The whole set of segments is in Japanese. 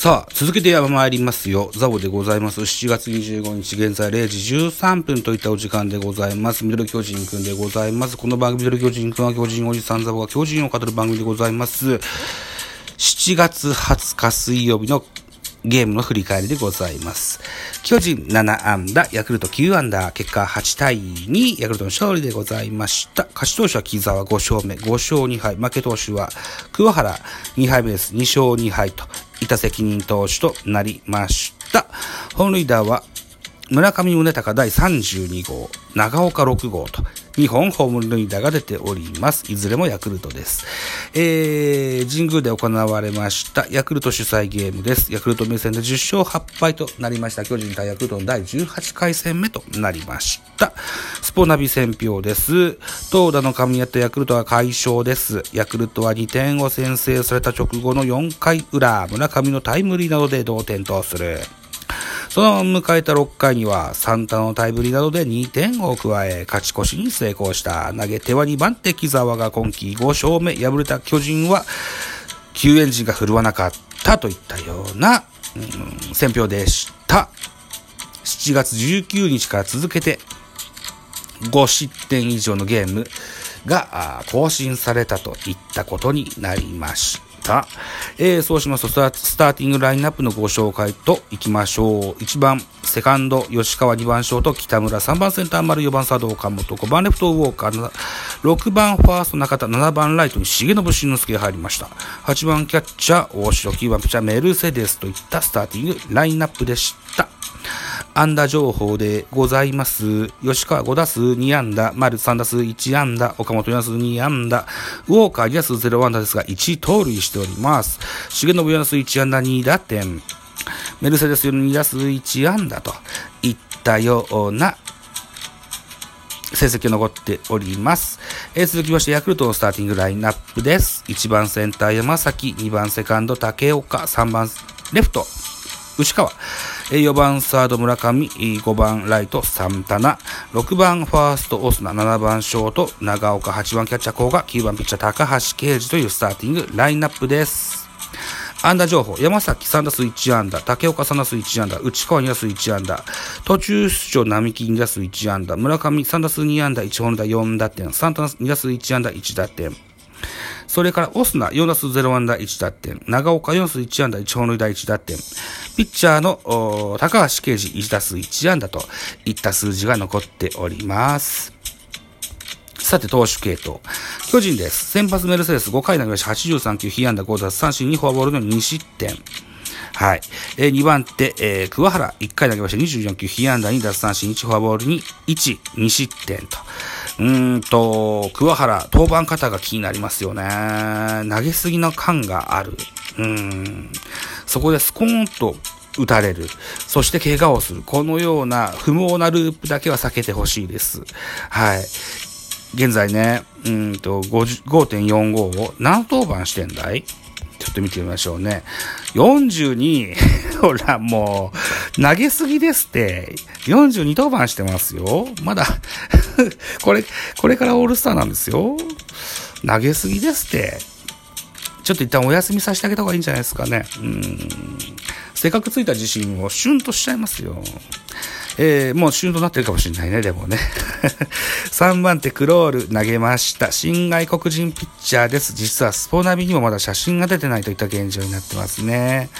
さあ、続けて参りますよ。ザボでございます。7月25日、現在0時13分といったお時間でございます。ミドル巨人くんでございます。この番組、ミドル巨人くんは巨人おじさんザボが巨人を語る番組でございます。7月20日水曜日のゲームの振り返りでございます。巨人7安打、ヤクルト9安打、結果8対2、ヤクルトの勝利でございました。勝ち投手は木沢5勝目、5勝2敗、負け投手は桑原2敗目です。2勝2敗と、板責任投手となりました。本塁打は村上宗隆第32号、長岡6号と、2本ホームルーダーが出ております。いずれもヤクルトです。えー、神宮で行われましたヤクルト主催ゲームです。ヤクルト目線で10勝8敗となりました。巨人対ヤクルトの第18回戦目となりました。スポナビ戦票です。投打の噛み合ったヤクルトは快勝です。ヤクルトは2点を先制された直後の4回裏、村上のタイムリーなどで同点とする。その迎えた6回には、サンタのタイムリなどで2点を加え、勝ち越しに成功した。投げ手は2番手木沢が今季5勝目、敗れた巨人は、救援陣が振るわなかったといったような、うん、選評でした。7月19日から続けて、5失点以上のゲームが更新されたといったことになりました。。えー、そうしますとスタ、ーティングラインナップのご紹介といきましょう。1番、セカンド、吉川2番ショート、北村、3番センター丸、4番サード、岡本、5番レフト、ウォーカー、6番ファースト、中田、7番ライトに重信慎之介が入りました。8番キャッチャー、大城、9番ピッチャー、メルセデスといったスターティングラインナップでした。安打情報でございます。吉川5打数2安打、丸3打数1安打、岡本4打数2安打、ウォーカー2打数0安打ですが、1盗塁しております。重信4打数1安打2打点、メルセデス4打数1安打といったような成績を残っております。えー、続きまして、ヤクルトのスターティングラインナップです。1番センター山崎、2番セカンド竹岡、3番レフト牛川、4番サード村上、5番ライトサンタナ、6番ファーストオスナ、7番ショート長岡、8番キャッチャー甲賀、9番ピッチャー高橋奎二というスターティングラインナップです。安打情報、山崎3打数1安打、竹岡3打数1安打、内川2打数1安打、途中出場並木2打数1安打、村上3打数2安打、1本打4打点、サンタナ2打数1安打1打点、それから、オスナ4打数0安打1打点、長岡4打数1安打1本塁打1打点、ピッチャーの高橋奎二1打数1安打といった数字が残っております。さて、投手系統。巨人です。先発メルセデス5回投げまし83球、被安打5奪三振2フォアボールの2失点。はい。えー、2番手、えー、桑原、1回投げました24球、被安打2奪三振1フォアボールに1、2失点と。うーんと、桑原、登板方が気になりますよね。投げすぎの感がある。うん。そこでスコーンと打たれる。そして怪我をする。このような不毛なループだけは避けてほしいです。はい。現在ね、うんと、5.45を何登板してんだい？ちょっと見てみましょうね。42、ほら、もう、投げすぎですって。42登板してますよ。まだ これ、これからオールスターなんですよ。投げすぎですって。ちょっと一旦お休みさせてあげた方がいいんじゃないですかね。うん。せっかくついた自信をシュンとしちゃいますよ。えー、もう旬となってるかもしれないね、でもね。3番手クロール投げました。新外国人ピッチャーです。実はスポナビにもまだ写真が出てないといった現状になってますね。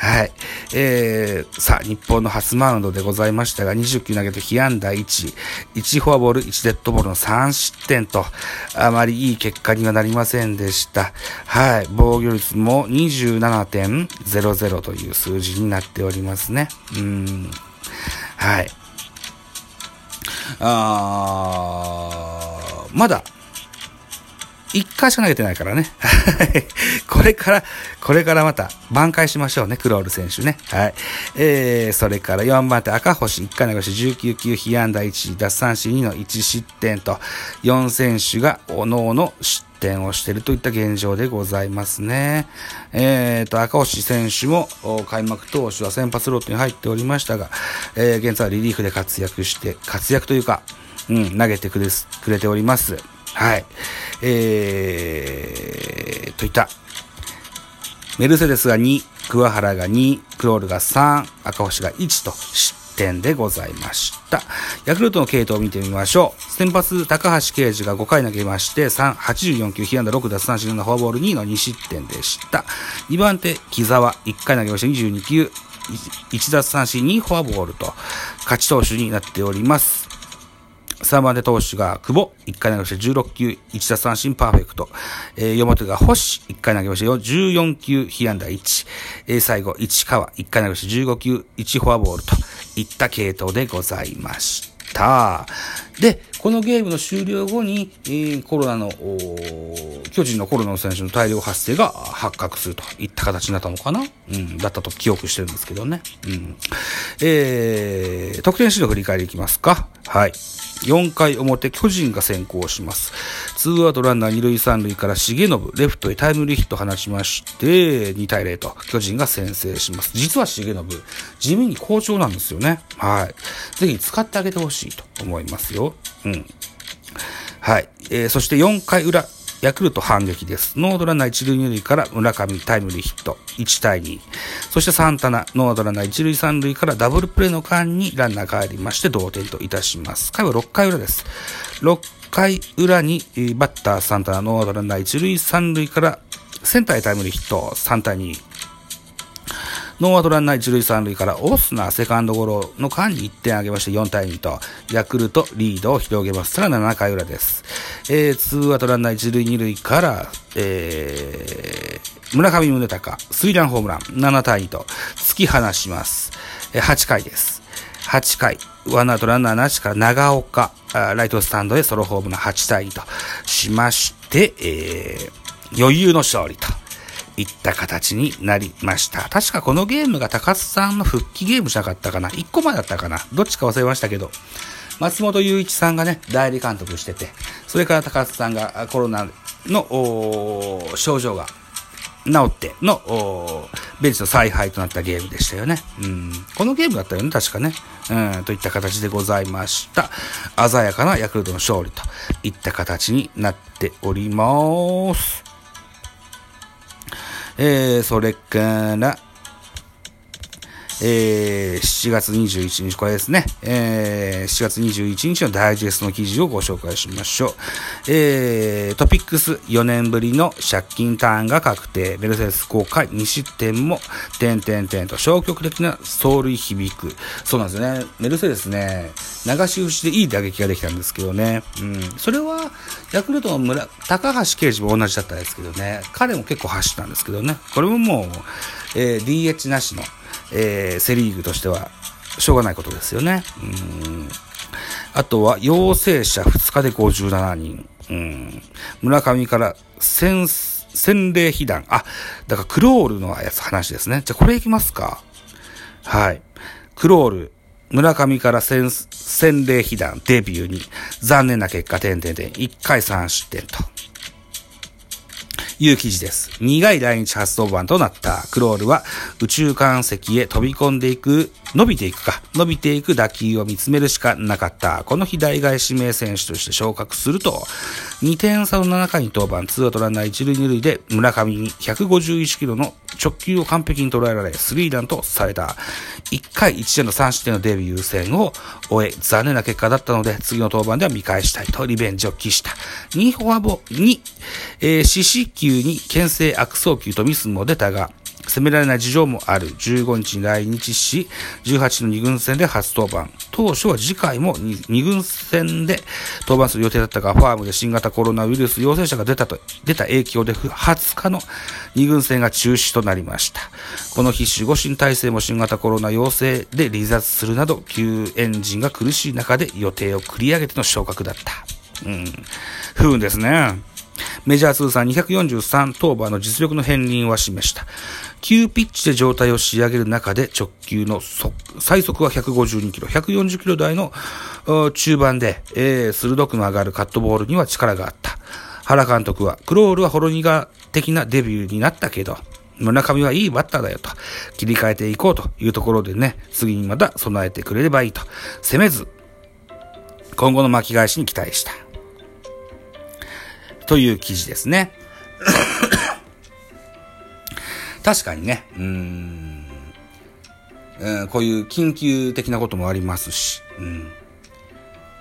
はい。えー、さあ、日本の初マウンドでございましたが、20球投げて被安打1、1フォアボール、1デッドボールの3失点と、あまりいい結果にはなりませんでした。はい。防御率も27.00という数字になっておりますね。うん。はい。あー、まだ、回しか投げてないからね。これから、これからまた挽回しましょうね、クロール選手ね。はい。えー、それから4番手赤星、1回投げし19球、被安打1、奪三振2の1失点と、4選手がおのおの失点をしているといった現状でございますね。えーと、赤星選手も開幕投手は先発ロートに入っておりましたが、えー、現在はリリーフで活躍して、活躍というか、うん、投げてくれくれております。はい。えー、といった。メルセデスが2、桑原が2、クロールが3、赤星が1と失点でございました。ヤクルトの系統を見てみましょう。先発、高橋奎二が5回投げまして、3、84球、被安打6奪三振のフォアボール2の2失点でした。2番手、木沢、1回投げまして22球、1奪三振2フォアボールと、勝ち投手になっております。3番手投手が久保、1回投げまして16球、1奪三振パーフェクト。えー、4番手が星、1回投げまして14球、被安打1。えー、最後、市川、1回投げまして15球、1フォアボールといった系統でございました。で、このゲームの終了後に、えー、コロナの、巨人のコロナの選手の大量発生が発覚するといった形になったのかな？うん、だったと記憶してるんですけどね。うん。えー、得点資料振り返りいきますか。はい。4回表、巨人が先行します。ツーアウトランナー2塁3塁から重信、レフトへタイムリーヒット放ちまして、2対0と巨人が先制します。実は重信、地味に好調なんですよね。はい。ぜひ使ってあげてほしいと思いますよ。うん。はい。えー、そして4回裏、ヤクルト反撃です。ノードランナー1塁2塁から村上タイムリーヒット1対2。そしてサンタナ、ノーアウトランナー1塁3塁からダブルプレーの間にランナー帰りまして同点といたします。回は6回裏です。6回裏にバッターサンタナ、ノーアウトランナー1塁3塁からセンターへタイムリーヒット3対2。ノーアウトランナー1塁3塁からオスナセカンドゴロの間に1点上げまして4対2と、ヤクルトリードを広げます。さら7回裏です。えー、ツーアウトランナー1塁2塁から、えー、村上宗隆、スリランホームラン、7対2と、突き放します。えー、8回です。8回、ワンアウトランナーなしから長岡、ライトスタンドへソロホームの8対2としまして、えー、余裕の勝利と。いった形になりました。確かこのゲームが高津さんの復帰ゲームじゃなかったかな ?1 個前だったかなどっちか忘れましたけど、松本雄一さんがね、代理監督してて、それから高津さんがコロナの症状が治ってのベンチの采配となったゲームでしたよね。うん、このゲームだったよね、確かね。うん、といった形でございました。鮮やかなヤクルトの勝利といった形になっております。えー、それから、えー、7月21日、これですね、えー、7月21日のダイジェストの記事をご紹介しましょう。えー、トピックス4年ぶりの借金ターンが確定。メルセデス公開2失点も、点点点と消極的な走塁響く。そうなんですね。メルセデスね、流し打ちでいい打撃ができたんですけどね。うん。それは、ヤクルトの村、高橋奎二も同じだったんですけどね。彼も結構走ったんですけどね。これももう、えー、DH なしの、えー、セリーグとしては、しょうがないことですよね。うんあとは、陽性者2日で57人。うん、村上から洗、礼被弾。あ、だからクロールのやつ話ですね。じゃこれいきますか。はい。クロール、村上から洗、洗礼被弾、デビューに、残念な結果、点々点、1回3失点と。いう記事です。苦い来日初登板となったクロールは宇宙艦石へ飛び込んでいく、伸びていくか、伸びていく打球を見つめるしかなかった。この日代替指名選手として昇格すると、2点差の7回に登板、ツーアウトランナー1塁2塁で村上に151キロの直球を完璧に捉えられ、スリーランとされた。1回1点の3失点のデビュー戦を終え、残念な結果だったので、次の登板では見返したいとリベンジを期した。2フォアボ、2、えー、四死球に牽制悪送球とミスも出たが、責められない事情もある。15日に来日し、18の2軍戦で初登板。当初は次回も 2, 2軍戦で登板する予定だったが、ファームで新型コロナウイルス陽性者が出たと、出た影響で20日の2軍戦が中止となりました。この日、守護神体制も新型コロナ陽性で離脱するなど、旧エンジンが苦しい中で予定を繰り上げての昇格だった。うん。不運ですね。メジャー通算243登板の実力の片鱗は示した。急ピッチで状態を仕上げる中で直球の最速は152キロ、140キロ台の中盤で、えー、鋭く曲がるカットボールには力があった。原監督は、クロールはホロニガ的なデビューになったけど、村上はいいバッターだよと、切り替えていこうというところでね、次にまた備えてくれればいいと、攻めず、今後の巻き返しに期待した。という記事ですね。確かにね、うーん、うん、こういう緊急的なこともありますし、うん。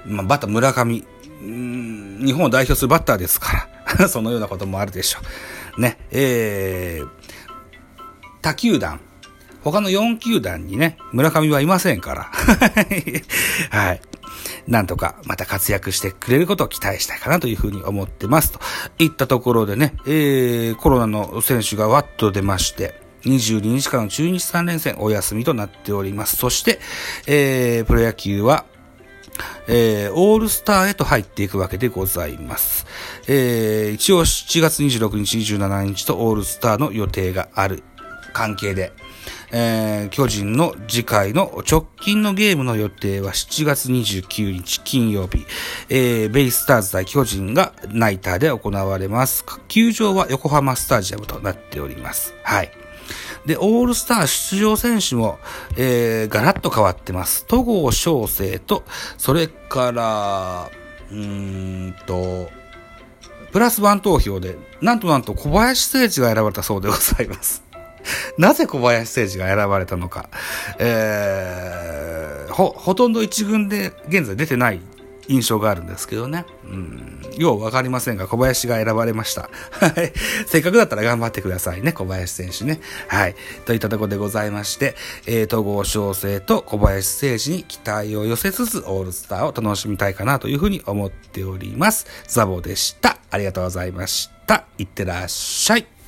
まあ、バッター村上、うん、日本を代表するバッターですから、そのようなこともあるでしょう。ね、えー、他球団、他の4球団にね、村上はいませんから。はい。なんとかまた活躍してくれることを期待したいかなというふうに思ってます。といったところでね、えー、コロナの選手がわっと出まして、22日間の中日3連戦お休みとなっております。そして、えー、プロ野球は、えー、オールスターへと入っていくわけでございます。えー、一応7月26日、27日とオールスターの予定がある関係で、えー、巨人の次回の直近のゲームの予定は7月29日金曜日、えー、ベイスターズ対巨人がナイターで行われます。球場は横浜スタジアムとなっております。はい。で、オールスター出場選手も、えー、ガラッと変わってます。戸郷翔征と、それから、うーんと、プラスワン投票で、なんとなんと小林誠司が選ばれたそうでございます。なぜ小林誠司が選ばれたのか。えー、ほ、ほとんど一軍で現在出てない印象があるんですけどね。うん。ようわかりませんが、小林が選ばれました。はい。せっかくだったら頑張ってくださいね、小林選手ね。はい。といったとこでございまして、えー、統合小生と小林誠司に期待を寄せつつ、オールスターを楽しみたいかなというふうに思っております。ザボでした。ありがとうございました。いってらっしゃい。